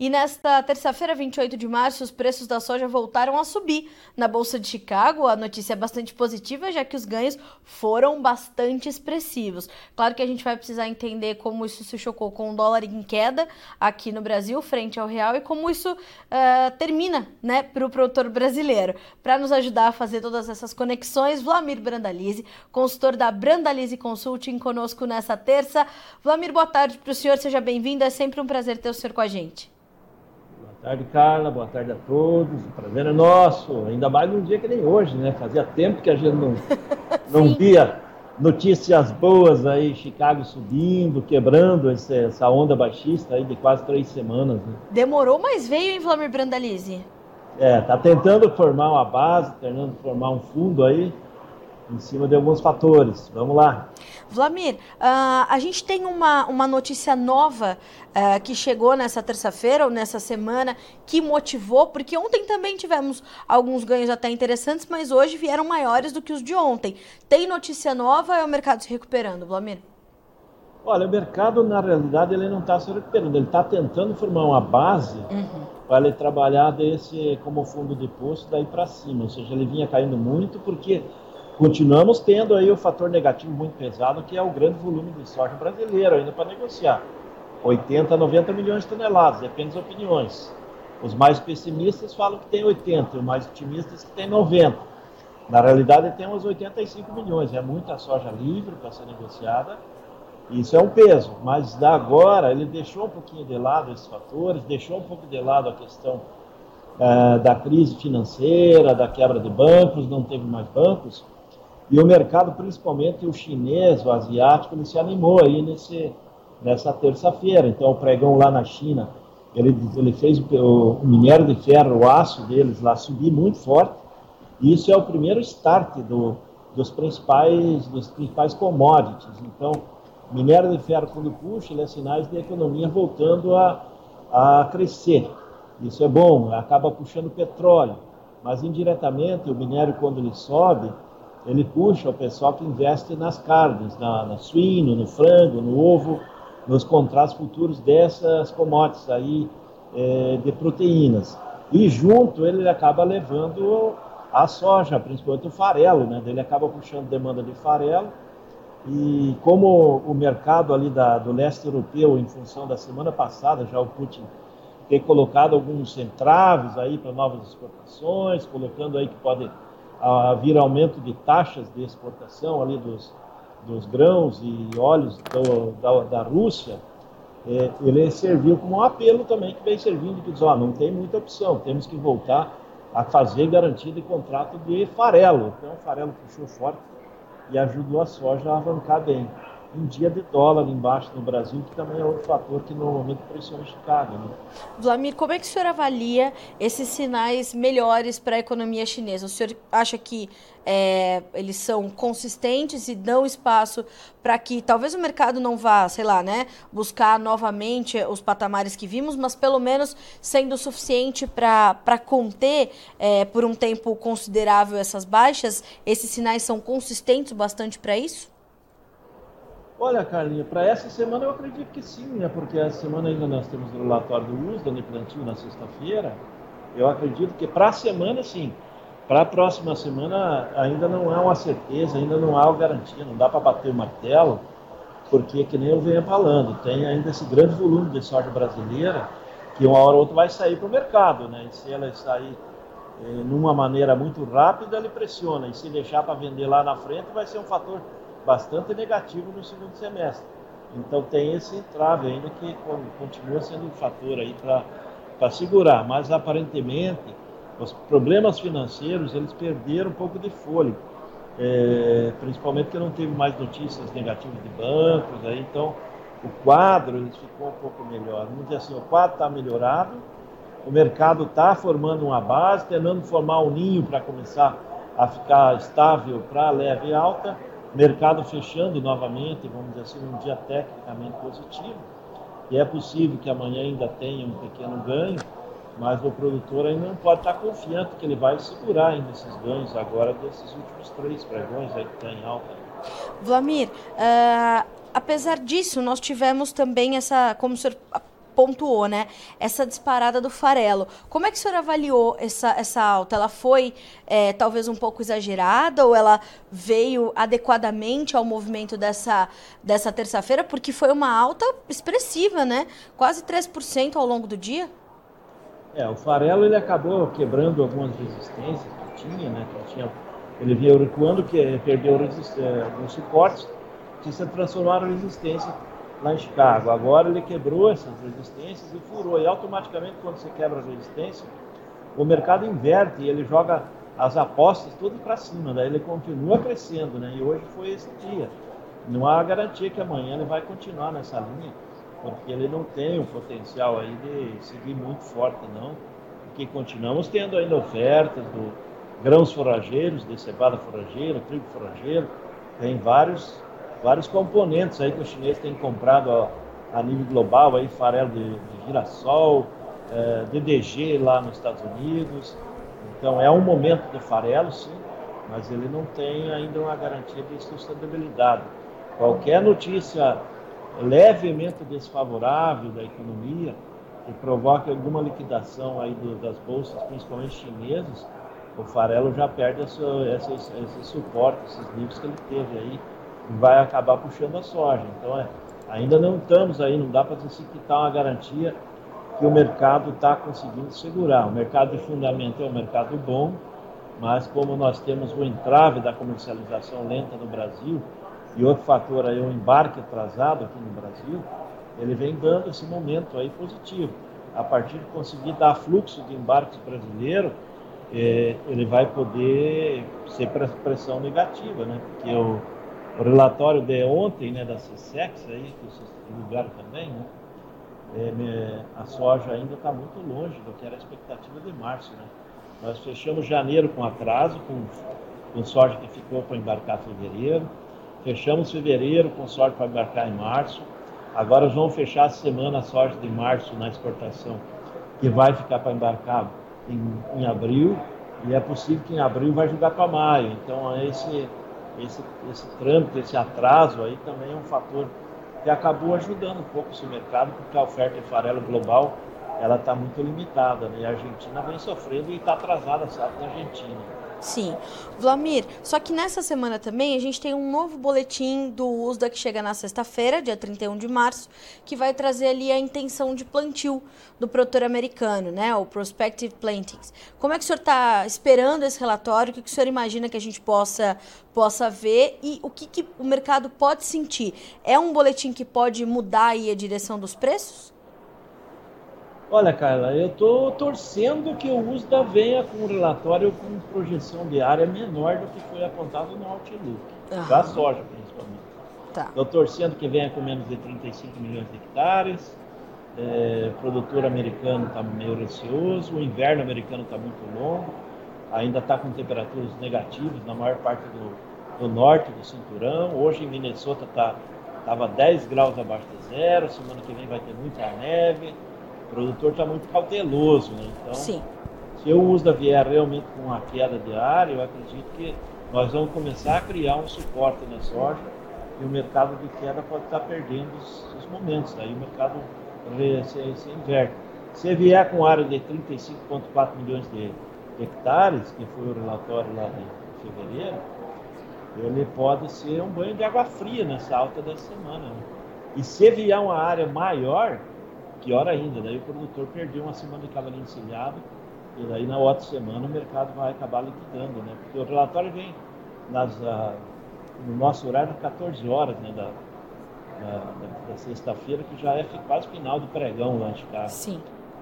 E nesta terça-feira, 28 de março, os preços da soja voltaram a subir. Na Bolsa de Chicago, a notícia é bastante positiva, já que os ganhos foram bastante expressivos. Claro que a gente vai precisar entender como isso se chocou com o dólar em queda aqui no Brasil, frente ao real, e como isso uh, termina né, para o produtor brasileiro. Para nos ajudar a fazer todas essas conexões, Vlamir Brandalize, consultor da Brandalize Consulting, conosco nessa terça. Vlamir, boa tarde para o senhor, seja bem-vindo. É sempre um prazer ter o senhor com a gente. Boa tarde, Carla. Boa tarde a todos. O prazer é nosso. Ainda mais num dia que nem hoje, né? Fazia tempo que a gente não, não via notícias boas aí, Chicago subindo, quebrando essa onda baixista aí de quase três semanas. Né? Demorou, mas veio, hein, Vlamir Brandalize? É, tá tentando formar uma base, tentando formar um fundo aí em cima de alguns fatores. Vamos lá. Vlamir, uh, a gente tem uma, uma notícia nova uh, que chegou nessa terça-feira ou nessa semana que motivou, porque ontem também tivemos alguns ganhos até interessantes, mas hoje vieram maiores do que os de ontem. Tem notícia nova ou é o mercado se recuperando, Vlamir? Olha, o mercado, na realidade, ele não está se recuperando, ele está tentando formar uma base uhum. para ele trabalhar desse como fundo de poço daí para cima, ou seja, ele vinha caindo muito porque continuamos tendo aí o fator negativo muito pesado, que é o grande volume de soja brasileiro ainda para negociar. 80, 90 milhões de toneladas, depende das opiniões. Os mais pessimistas falam que tem 80, os mais otimistas que tem 90. Na realidade, tem uns 85 milhões, é muita soja livre para ser negociada. Isso é um peso, mas da agora ele deixou um pouquinho de lado esses fatores, deixou um pouco de lado a questão eh, da crise financeira, da quebra de bancos, não teve mais bancos, e o mercado, principalmente o chinês, o asiático, ele se animou aí nesse, nessa terça-feira. Então, o pregão lá na China, ele, ele fez o, o minério de ferro, o aço deles lá subir muito forte. E isso é o primeiro start do, dos, principais, dos principais commodities. Então, minério de ferro, quando puxa, ele é sinais de economia voltando a, a crescer. Isso é bom, acaba puxando petróleo. Mas, indiretamente, o minério, quando ele sobe, ele puxa o pessoal que investe nas carnes, na, na suíno, no frango, no ovo, nos contratos futuros dessas commodities aí é, de proteínas. E junto ele acaba levando a soja, principalmente o farelo, né? Ele acaba puxando demanda de farelo. E como o mercado ali da, do leste europeu, em função da semana passada, já o Putin ter colocado alguns entraves aí para novas exportações, colocando aí que pode a vir aumento de taxas de exportação ali dos, dos grãos e óleos do, da, da Rússia, é, ele serviu como um apelo também que vem servindo, que diz, ó, não tem muita opção, temos que voltar a fazer garantia de contrato de farelo. Então o farelo puxou forte e ajudou a soja a arrancar bem um dia de dólar embaixo no Brasil, que também é outro fator que normalmente pressiona Chicago. Né? Vladimir, como é que o senhor avalia esses sinais melhores para a economia chinesa? O senhor acha que é, eles são consistentes e dão espaço para que talvez o mercado não vá, sei lá, né, buscar novamente os patamares que vimos, mas pelo menos sendo suficiente para conter é, por um tempo considerável essas baixas? Esses sinais são consistentes bastante para isso? Olha, Carlinha, para essa semana eu acredito que sim, né? Porque essa semana ainda nós temos o relatório do USDA de plantio na sexta-feira Eu acredito que para a semana, sim. Para a próxima semana ainda não há uma certeza, ainda não há uma garantia, não dá para bater o martelo, porque, que nem eu venho falando, tem ainda esse grande volume de soja brasileira que uma hora ou outra vai sair para o mercado, né? E se ela sair eh, numa maneira muito rápida, ele pressiona, e se deixar para vender lá na frente, vai ser um fator bastante negativo no segundo semestre. Então tem esse entrave ainda que continua sendo um fator aí para segurar, mas aparentemente os problemas financeiros eles perderam um pouco de fôlego, é, principalmente porque não teve mais notícias negativas de bancos, aí, então o quadro eles ficou um pouco melhor. Vamos dizer assim, o quadro está melhorado, o mercado está formando uma base, tentando formar um ninho para começar a ficar estável para leve alta, mercado fechando novamente, vamos dizer assim, um dia tecnicamente positivo, e é possível que amanhã ainda tenha um pequeno ganho, mas o produtor ainda não pode estar confiante que ele vai segurar ainda esses ganhos agora desses últimos três pregões aí que está em alta. Vlamir, uh, apesar disso, nós tivemos também essa, como o senhor pontuou, né? Essa disparada do farelo. Como é que o senhor avaliou essa, essa alta? Ela foi é, talvez um pouco exagerada ou ela veio adequadamente ao movimento dessa, dessa terça-feira? Porque foi uma alta expressiva, né? Quase 3% ao longo do dia. É, o farelo ele acabou quebrando algumas resistências que tinha, né? Que tinha, ele vinha recuando, que perdeu alguns suportes que se transformaram em resistência lá em Chicago. Agora ele quebrou essas resistências e furou. E automaticamente, quando você quebra a resistência, o mercado inverte e ele joga as apostas tudo para cima. Daí ele continua crescendo, né? E hoje foi esse dia. Não há garantia que amanhã ele vai continuar nessa linha porque ele não tem o potencial aí de seguir muito forte, não. Porque continuamos tendo ainda ofertas do grãos forrageiros, de cevada forrageira, trigo forrageiro, tem vários, vários componentes aí que os chineses têm comprado a, a nível global, aí farelo de, de girassol, é, DDG lá nos Estados Unidos. Então é um momento do farelo, sim, mas ele não tem ainda uma garantia de sustentabilidade. Qualquer notícia levemente desfavorável da economia, que provoca alguma liquidação aí do, das bolsas, principalmente chinesas, o farelo já perde esse, esse, esse, suporte, esses níveis que ele teve aí, vai acabar puxando a soja. Então, é, ainda não estamos aí, não dá para dizer que está uma garantia que o mercado está conseguindo segurar. O mercado de fundamento é um mercado bom, mas como nós temos o entrave da comercialização lenta no Brasil, e outro fator aí, o embarque atrasado aqui no Brasil, ele vem dando esse momento aí positivo. A partir de conseguir dar fluxo de embarques brasileiro, é, ele vai poder ser pressão negativa, né? Porque o, o relatório de ontem, né, da CSEX aí, que vocês divulgaram também, né? É, a soja ainda está muito longe do que era a expectativa de março, né? Nós fechamos janeiro com atraso, com, com soja que ficou para embarcar fevereiro, Fechamos fevereiro com sorte para embarcar em março. Agora vamos fechar a semana a sorte de março na exportação, que vai ficar para embarcar em, em, abril. E é possível que em abril vai jogar para maio. Então esse, esse, esse trâmite, esse atraso aí também é um fator que acabou ajudando um pouco esse mercado, porque a oferta de farelo global ela está muito limitada. Né? A Argentina vem sofrendo e está atrasada a da Argentina. Sim. Vlamir, só que nessa semana também a gente tem um novo boletim do USDA que chega na sexta-feira, dia 31 de março, que vai trazer ali a intenção de plantio do produtor americano, né? O Prospective Plantings. Como é que o senhor está esperando esse relatório? O que, que o senhor imagina que a gente possa, possa ver e o que, que o mercado pode sentir? É um boletim que pode mudar aí a direção dos preços? Olha, Carla, eu estou torcendo que o USDA venha com um relatório com projeção de área menor do que foi apontado no Outlook, ah. da soja principalmente. Estou tá. torcendo que venha com menos de 35 milhões de hectares, é, o produtor americano está meio receoso, o inverno americano está muito longo, ainda está com temperaturas negativas na maior parte do, do norte do cinturão. Hoje em Minnesota estava tá, 10 graus abaixo de zero, semana que vem vai ter muita neve. O produtor está muito cauteloso, né? Então, Sim. se o USDA vier realmente com uma queda de área, eu acredito que nós vamos começar a criar um suporte na soja e o mercado de queda pode estar perdendo os, os momentos. Aí o mercado se, se inverte. Se vier com área de 35,4 milhões de hectares, que foi o relatório lá de fevereiro, ele pode ser um banho de água fria nessa alta da semana. Né? E se vier uma área maior, pior ainda, daí o produtor perdeu uma semana de cavalinho encilhado, e daí na outra semana o mercado vai acabar liquidando, né? Porque o relatório vem nas, uh, no nosso horário 14 horas né, da, da, da sexta-feira, que já é quase final do pregão lá em Chicago. Sim.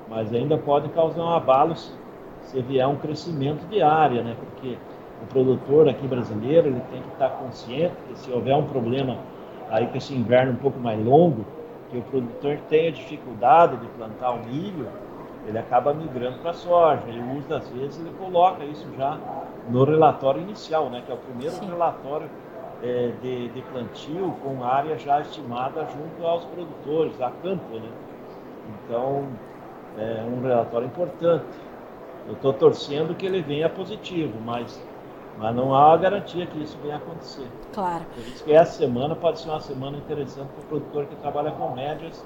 Mas ainda pode causar um abalo se vier um crescimento de área, né? Porque o produtor aqui brasileiro ele tem que estar consciente que se houver um problema aí com esse inverno um pouco mais longo, que o produtor tenha dificuldade de plantar o milho, ele acaba migrando para a soja. E muitas das vezes ele coloca isso já no relatório inicial, né, que é o primeiro Sim. relatório é, de, de, plantio com área já estimada junto aos produtores, a campo. Né? Então, é um relatório importante. Eu estou torcendo que ele venha positivo, mas mas não há garantia que isso venha a acontecer. Claro. Por isso que essa semana pode ser uma semana interessante para o produtor que trabalha com médias,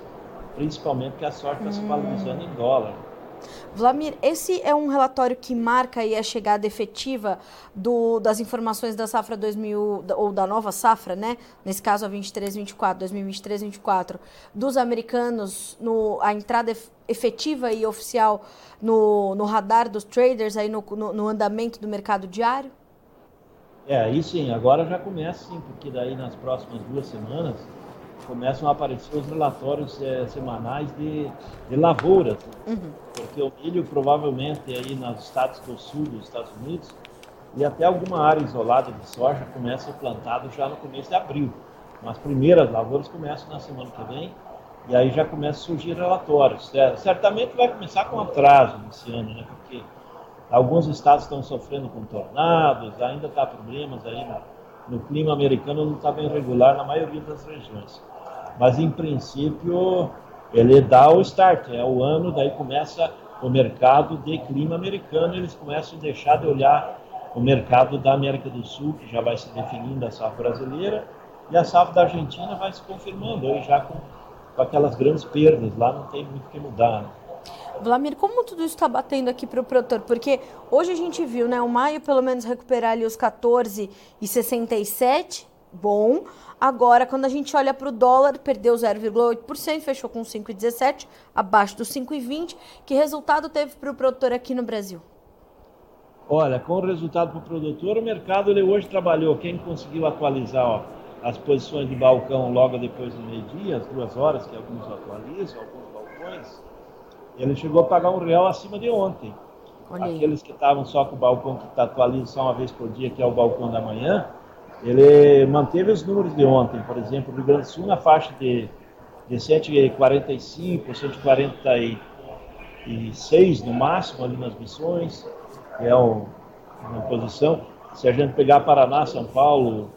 principalmente que a sorte está hum. se valorizando em dólar. Vladimir, esse é um relatório que marca a chegada efetiva do, das informações da safra 2000, ou da nova safra, né? Nesse caso a 23-24, 2023-24, dos americanos, no, a entrada efetiva e oficial no, no radar dos traders, aí no, no, no andamento do mercado diário? É, aí sim, agora já começa sim, porque daí nas próximas duas semanas começam a aparecer os relatórios é, semanais de, de lavouras. Uhum. Porque o milho provavelmente aí nos estados do sul dos Estados Unidos e até alguma área isolada de soja começa a ser plantado já no começo de abril. Mas as primeiras lavouras começam na semana que vem e aí já começa a surgir relatórios. É, certamente vai começar com atraso nesse ano, né? Porque Alguns estados estão sofrendo com tornados, ainda está problemas aí no, no, clima americano, não está bem regular na maioria das regiões. Mas, em princípio, ele dá o start, é o ano, daí começa o mercado de clima americano, eles começam a deixar de olhar o mercado da América do Sul, que já vai se definindo a safra brasileira, e a safra da Argentina vai se confirmando, aí já com, com aquelas grandes perdas, lá não tem muito o que mudar. Né? Vlamir, como tudo isso está batendo aqui para o produtor? Porque hoje a gente viu, né, o maio pelo menos recuperar ali os 14,67, bom. Agora, quando a gente olha para o dólar, perdeu 0,8%, fechou com 5,17, abaixo dos 5,20. Que resultado teve para o produtor aqui no Brasil? Olha, com o resultado para o produtor, o mercado ele hoje trabalhou. Quem conseguiu atualizar ó, as posições de balcão logo depois do meio-dia, as duas horas que alguns atualizam, alguns balcões, ele chegou a pagar um real acima de ontem. Aqueles que estavam só com o balcão que está atualizado só uma vez por dia, que é o balcão da manhã, ele manteve os números de ontem. Por exemplo, o Rio Grande do Sul na faixa de, de 145, 146 no máximo ali nas missões, que é o, uma posição. Se a gente pegar Paraná, São Paulo,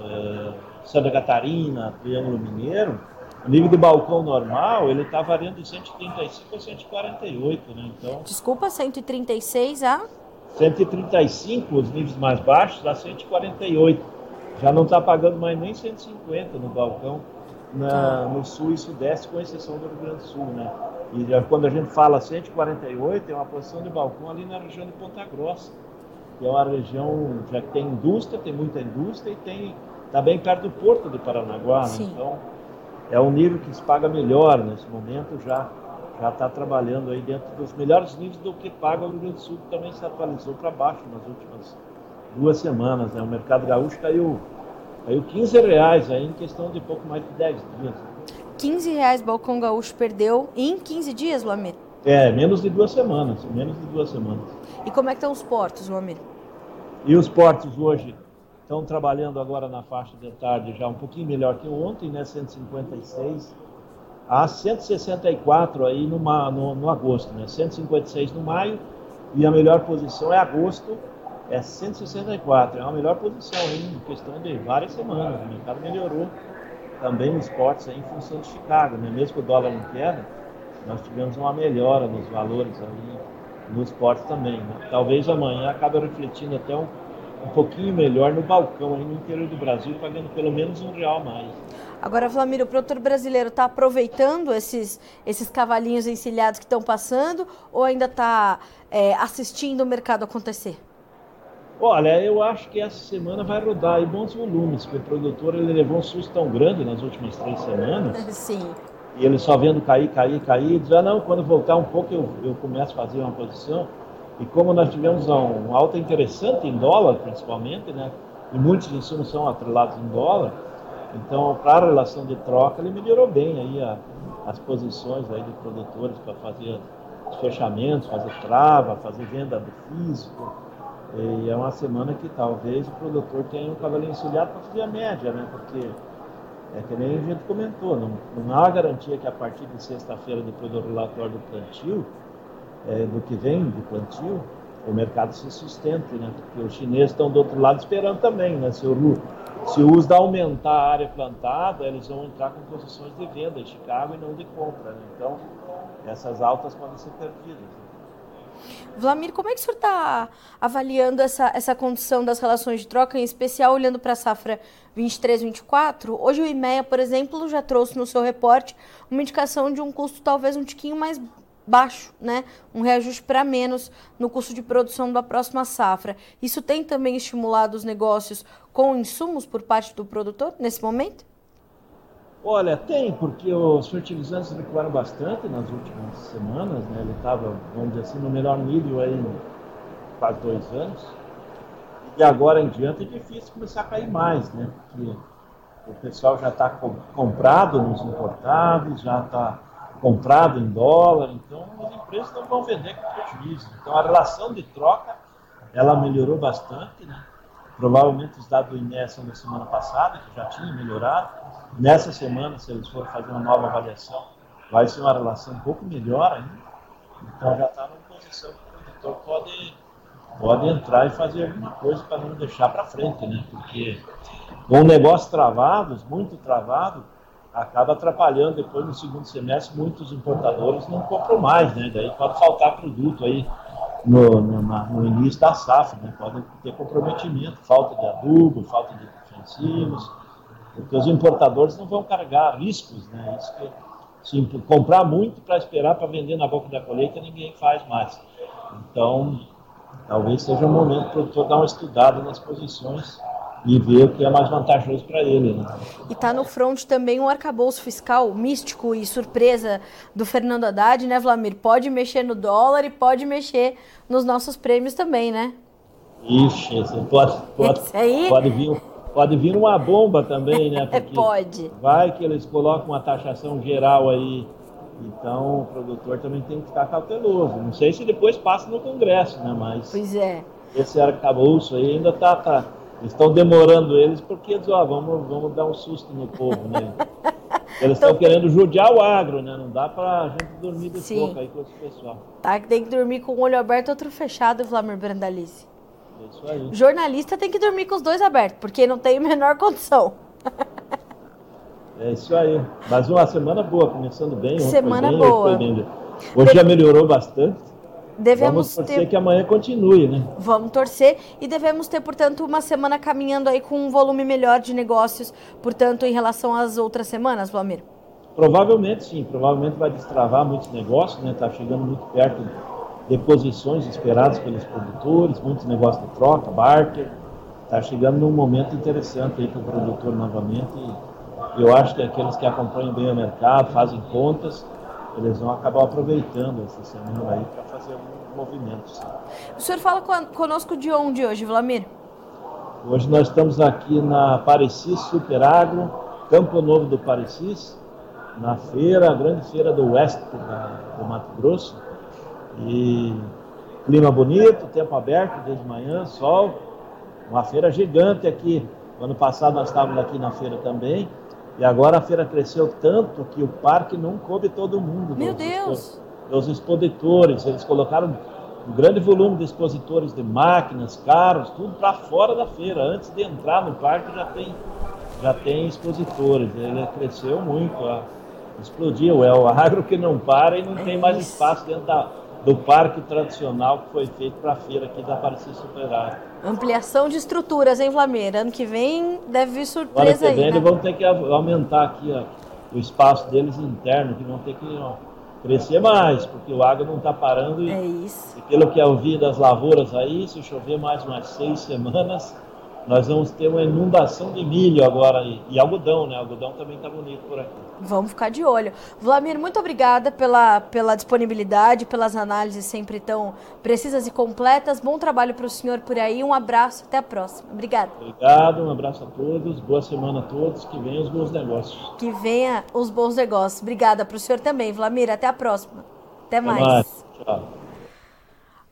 eh, Santa Catarina, Triângulo Mineiro, o nível de balcão normal, ele está variando de 135 a 148, né? Então, Desculpa, 136 a? 135, os níveis mais baixos, a 148. Já não está pagando mais nem 150 no balcão na, tá. no sul e sudeste, com exceção do Rio Grande do Sul, né? E já, quando a gente fala 148, é uma posição de balcão ali na região de Ponta Grossa, que é uma região já que tem indústria, tem muita indústria e tem está bem perto do porto de Paranaguá, né? então é um nível que se paga melhor nesse momento, já já está trabalhando aí dentro dos melhores níveis do que paga o Rio Grande do Sul, que também se atualizou para baixo nas últimas duas semanas. Né? O mercado gaúcho caiu, caiu 15 reais aí em questão de pouco mais de 10 dias. 15 reais Balcão Gaúcho perdeu em 15 dias, Lamir? É, menos de duas semanas, menos de duas semanas. E como é que estão os portos, Lamir? E os portos hoje estão trabalhando agora na faixa de tarde já um pouquinho melhor que ontem, né? 156 a 164 aí no, no, no agosto, né? 156 no maio e a melhor posição é agosto, é 164. É uma melhor posição em questão de várias semanas. O mercado melhorou também nos portos aí em função de Chicago, né? Mesmo o dólar em queda, nós tivemos uma melhora nos valores aí nos portos também. Né? Talvez amanhã acabe refletindo até um um pouquinho melhor no balcão aí no interior do Brasil, pagando pelo menos um real a mais. Agora, Flamir, o produtor brasileiro está aproveitando esses, esses cavalinhos encilhados que estão passando ou ainda está é, assistindo o mercado acontecer? Olha, eu acho que essa semana vai rodar aí bons volumes, porque o produtor ele levou um susto tão grande nas últimas três semanas. Sim. E ele só vendo cair, cair, cair, diz, ah não, quando voltar um pouco eu, eu começo a fazer uma posição. E como nós tivemos um alta interessante em dólar, principalmente, né? E muitos insumos são atrelados em dólar, então para a relação de troca ele melhorou bem aí a, as posições aí de produtores para fazer os fechamentos, fazer trava, fazer venda do físico. E é uma semana que talvez o produtor tenha um cavalinho encilhado para fazer a média, né? Porque é que nem a gente comentou, não, não há garantia que a partir de sexta-feira, depois do relatório do plantio, é, do que vem do plantio, o mercado se sustente, né? Porque os chineses estão do outro lado esperando também, né? Se o, se o aumentar a área plantada, eles vão entrar com posições de venda em Chicago e não de compra, né? Então, essas altas podem ser perdidas. Vlamir, como é que o senhor está avaliando essa, essa condição das relações de troca, em especial olhando para a safra 23-24? Hoje o IMEA, por exemplo, já trouxe no seu reporte uma indicação de um custo talvez um tiquinho mais baixo, né? um reajuste para menos no custo de produção da próxima safra. Isso tem também estimulado os negócios com insumos por parte do produtor nesse momento? Olha, tem, porque os fertilizantes recuaram bastante nas últimas semanas, né? Ele estava, vamos dizer assim, no melhor nível aí quase dois anos. E agora em diante é difícil começar a cair mais, né? Porque o pessoal já está comprado nos importados, já está comprado em dólar, então as empresas não vão vender com prejuízo. Então a relação de troca, ela melhorou bastante, né? Provavelmente os dados do INE são da semana passada, que já tinha melhorado. Nessa semana, se eles forem fazer uma nova avaliação, vai ser uma relação um pouco melhor ainda. Então já está numa posição que o produtor pode, pode entrar e fazer alguma coisa para não deixar para frente, né? Porque com negócios travados, muito travado, acaba atrapalhando depois no segundo semestre, muitos importadores não compram mais, né? Daí pode faltar produto aí no, no, no, início da safra, né? podem ter comprometimento, falta de adubo, falta de defensivos, porque os importadores não vão carregar riscos, né? Isso que, comprar muito para esperar para vender na boca da colheita, ninguém faz mais. Então, talvez seja o momento para o produtor dar uma estudada nas posições e ver o que é mais vantajoso para ele. Né? E está no front também um arcabouço fiscal místico e surpresa do Fernando Haddad, né, Vlamir? Pode mexer no dólar e pode mexer nos nossos prêmios também, né? Ixi, pode, pode, pode, vir, pode vir uma bomba também, né? Porque pode. Vai que eles colocam uma taxação geral aí. Então o produtor também tem que ficar cauteloso. Não sei se depois passa no Congresso, né? Mas. Pois é. Esse arcabouço aí ainda está tá, estão demorando eles porque eles, ó, vamos, vamos dar um susto no povo, né? Eles estão então, querendo judiar o agro, né? Não dá pra gente dormir de pouco aí com esse pessoal. Tá, que tem que dormir com um olho aberto e outro fechado, Vlamir Brandalice. É isso aí. Jornalista tem que dormir com os dois abertos, porque não tem a menor condição. É isso aí. Mas uma semana boa, começando bem. Semana bem, boa. Hoje já melhorou bastante. Devemos Vamos torcer ter... que amanhã continue, né? Vamos torcer e devemos ter, portanto, uma semana caminhando aí com um volume melhor de negócios, portanto, em relação às outras semanas, Vlamir? Provavelmente sim, provavelmente vai destravar muitos negócios, né? Está chegando muito perto de posições esperadas pelos produtores, muitos negócios de troca, barter. Está chegando num momento interessante aí para o produtor novamente. E eu acho que aqueles que acompanham bem o mercado, fazem contas, eles vão acabar aproveitando essa semana aí para fazer um movimento. Sim. O senhor fala conosco de onde hoje, Vlamir? Hoje nós estamos aqui na Parecis Super Agro, Campo Novo do Parecis, na feira, a grande feira do oeste do Mato Grosso. E clima bonito, tempo aberto desde manhã, sol, uma feira gigante aqui. Ano passado nós estávamos aqui na feira também. E agora a feira cresceu tanto que o parque não coube todo mundo. Meu Deus! Os expositores, eles colocaram um grande volume de expositores de máquinas, carros, tudo para fora da feira. Antes de entrar no parque já tem, já tem expositores. Ele cresceu muito, explodiu. É o agro que não para e não é tem mais espaço dentro da, do parque tradicional que foi feito para a feira aqui da Aparecida Superar. Ampliação de estruturas, hein, Flameira? Ano que vem deve vir surpresa aí, né? eles vão ter que aumentar aqui ó, o espaço deles interno, que vão ter que ó, crescer mais, porque o água não está parando. E, é isso. E pelo que eu vi das lavouras aí, se chover mais umas seis semanas, nós vamos ter uma inundação de milho agora e, e algodão, né? Algodão também está bonito por aqui. Vamos ficar de olho. Vladimir, muito obrigada pela, pela disponibilidade, pelas análises sempre tão precisas e completas. Bom trabalho para o senhor por aí. Um abraço, até a próxima. Obrigada. Obrigado, um abraço a todos, boa semana a todos, que venham os bons negócios. Que venha os bons negócios. Obrigada para o senhor também, Vladimir. Até a próxima. Até, até mais. mais. Tchau.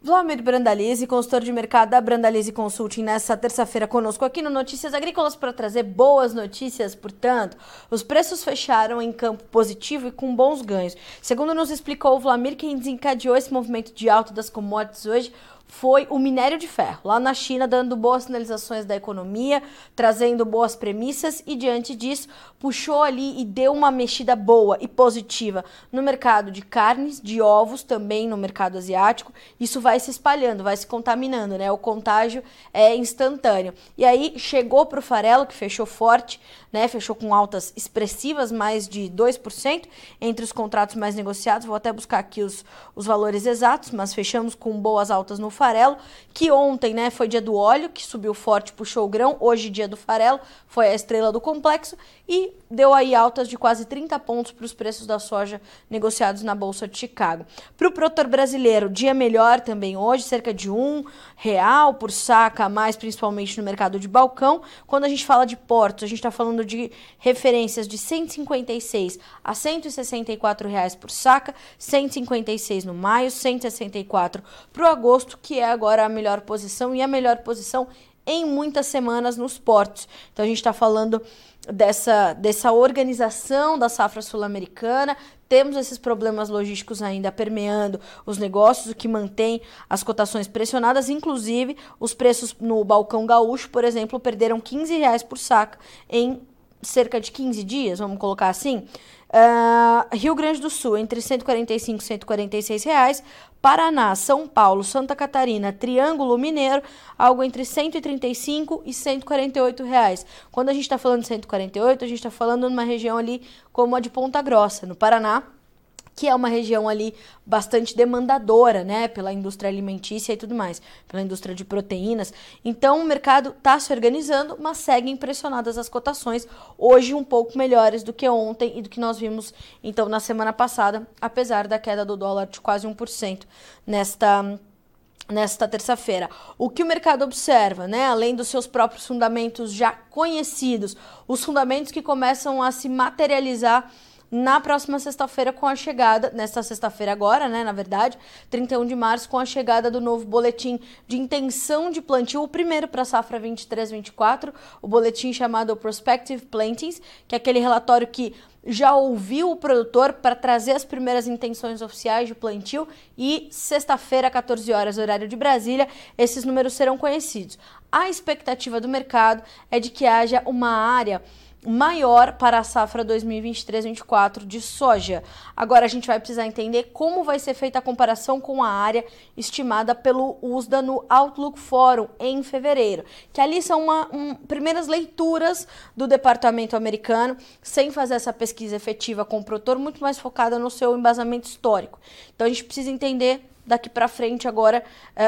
Vladimir Brandalize, consultor de mercado da Brandalize Consulting, nessa terça-feira conosco aqui no Notícias Agrícolas para trazer boas notícias. Portanto, os preços fecharam em campo positivo e com bons ganhos. Segundo nos explicou o quem desencadeou esse movimento de alta das commodities hoje foi o minério de ferro, lá na China, dando boas sinalizações da economia, trazendo boas premissas e, diante disso, puxou ali e deu uma mexida boa e positiva no mercado de carnes, de ovos, também no mercado asiático. Isso vai se espalhando, vai se contaminando, né? O contágio é instantâneo. E aí chegou para o farelo, que fechou forte, né? Fechou com altas expressivas, mais de 2% entre os contratos mais negociados. Vou até buscar aqui os, os valores exatos, mas fechamos com boas altas no farelo, que ontem, né, foi dia do óleo, que subiu forte, puxou o grão. Hoje, dia do farelo, foi a estrela do complexo e deu aí altas de quase 30 pontos para os preços da soja negociados na Bolsa de Chicago. Para o produtor brasileiro, dia melhor também hoje, cerca de um real por saca, mais principalmente no mercado de balcão. Quando a gente fala de portos, a gente está falando de referências de 156 a 164 reais por saca, 156 no maio, 164 para o agosto, que é agora a melhor posição e a melhor posição em muitas semanas nos portos. Então a gente está falando dessa, dessa organização da safra sul-americana. Temos esses problemas logísticos ainda permeando os negócios, o que mantém as cotações pressionadas. Inclusive, os preços no balcão gaúcho, por exemplo, perderam 15 reais por saca em cerca de 15 dias, vamos colocar assim. Uh, Rio Grande do Sul, entre 145 e 146 reais. Paraná, São Paulo, Santa Catarina, Triângulo Mineiro, algo entre 135 e 148 reais. Quando a gente está falando de 148, a gente está falando numa região ali como a de Ponta Grossa, no Paraná, que é uma região ali bastante demandadora, né, pela indústria alimentícia e tudo mais, pela indústria de proteínas. Então o mercado está se organizando, mas seguem pressionadas as cotações, hoje um pouco melhores do que ontem e do que nós vimos então na semana passada, apesar da queda do dólar de quase 1% nesta nesta terça-feira. O que o mercado observa, né, além dos seus próprios fundamentos já conhecidos, os fundamentos que começam a se materializar na próxima sexta-feira com a chegada, nesta sexta-feira agora, né, na verdade, 31 de março, com a chegada do novo boletim de intenção de plantio, o primeiro para a safra 23-24, o boletim chamado Prospective Plantings, que é aquele relatório que já ouviu o produtor para trazer as primeiras intenções oficiais de plantio e sexta-feira, 14 horas, horário de Brasília, esses números serão conhecidos. A expectativa do mercado é de que haja uma área maior para a safra 2023-24 de soja. Agora a gente vai precisar entender como vai ser feita a comparação com a área estimada pelo USDA no Outlook Forum em fevereiro, que ali são uma, um, primeiras leituras do departamento americano, sem fazer essa pesquisa efetiva com o produtor, muito mais focada no seu embasamento histórico. Então a gente precisa entender daqui para frente agora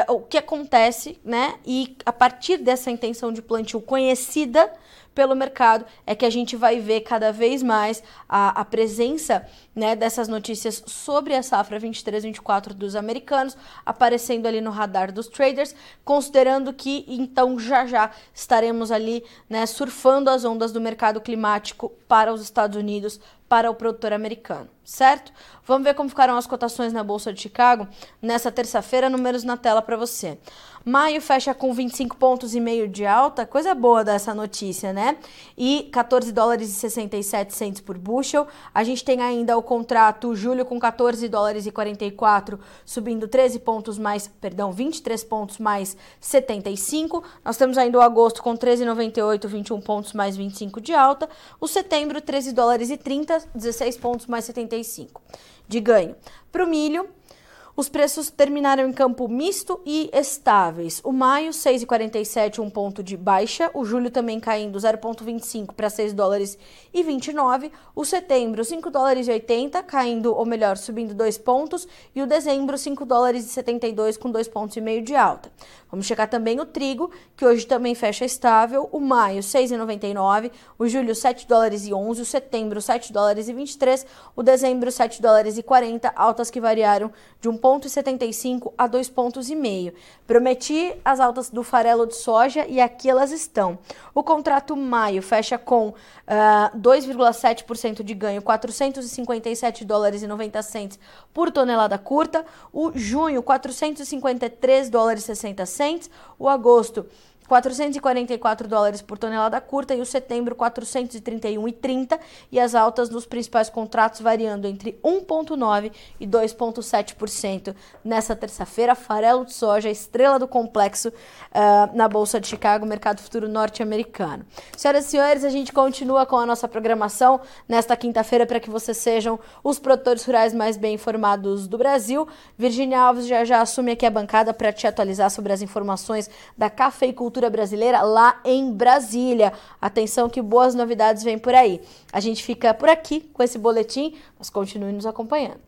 uh, o que acontece, né? E a partir dessa intenção de plantio conhecida pelo mercado, é que a gente vai ver cada vez mais a, a presença né, dessas notícias sobre a safra 23-24 dos americanos aparecendo ali no radar dos traders, considerando que então já já estaremos ali né, surfando as ondas do mercado climático para os Estados Unidos, para o produtor americano, certo? Vamos ver como ficaram as cotações na Bolsa de Chicago nessa terça-feira, números na tela para você. Maio fecha com 25 pontos e meio de alta, coisa boa dessa notícia, né? E 14 dólares e 67 centes por bushel. A gente tem ainda o contrato julho com 14 dólares e 44, subindo 13 pontos mais, perdão, 23 pontos mais 75. Nós temos ainda o agosto com 13,98, 21 pontos mais 25 de alta. O setembro 13 dólares e 30, 16 pontos mais 75 de ganho. Para o milho, Os preços terminaram em campo misto e estáveis. O maio, 6,47, um ponto de baixa. O julho também caindo 0,25 para 6 dólares e 29. O setembro, 5 dólares e 80, caindo, ou melhor, subindo 2 pontos. E o dezembro, 5 dólares e 72, com 2 pontos e meio de alta. Vamos checar também o trigo, que hoje também fecha estável. O maio, 6,99. O julho, 7 dólares e 11. O setembro, 7 dólares e 23. O dezembro, 7 dólares e 40. Altas que variaram de um 1,75 a 2,5 pontos e meio. Prometi as altas do farelo de soja e aqui elas estão. O contrato maio fecha com uh, ah, 2,7% de ganho, 457 dólares e 90 centes por tonelada curta. O junho, 453 dólares e 60 centes. O agosto, 444 dólares por tonelada curta e o setembro 431,30 e as altas nos principais contratos variando entre 1,9% e 2,7% nessa terça-feira. Farelo de soja, estrela do complexo uh, na Bolsa de Chicago, mercado futuro norte-americano. Senhoras e senhores, a gente continua com a nossa programação nesta quinta-feira para que vocês sejam os produtores rurais mais bem informados do Brasil. Virginia Alves já já assume aqui a bancada para te atualizar sobre as informações da cafeicultura cultura brasileira lá em Brasília. Atenção que boas novidades vêm por aí. A gente fica por aqui com esse boletim, mas continue nos acompanhando.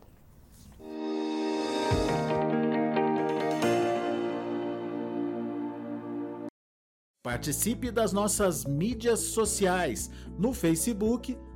Participe das nossas mídias sociais no Facebook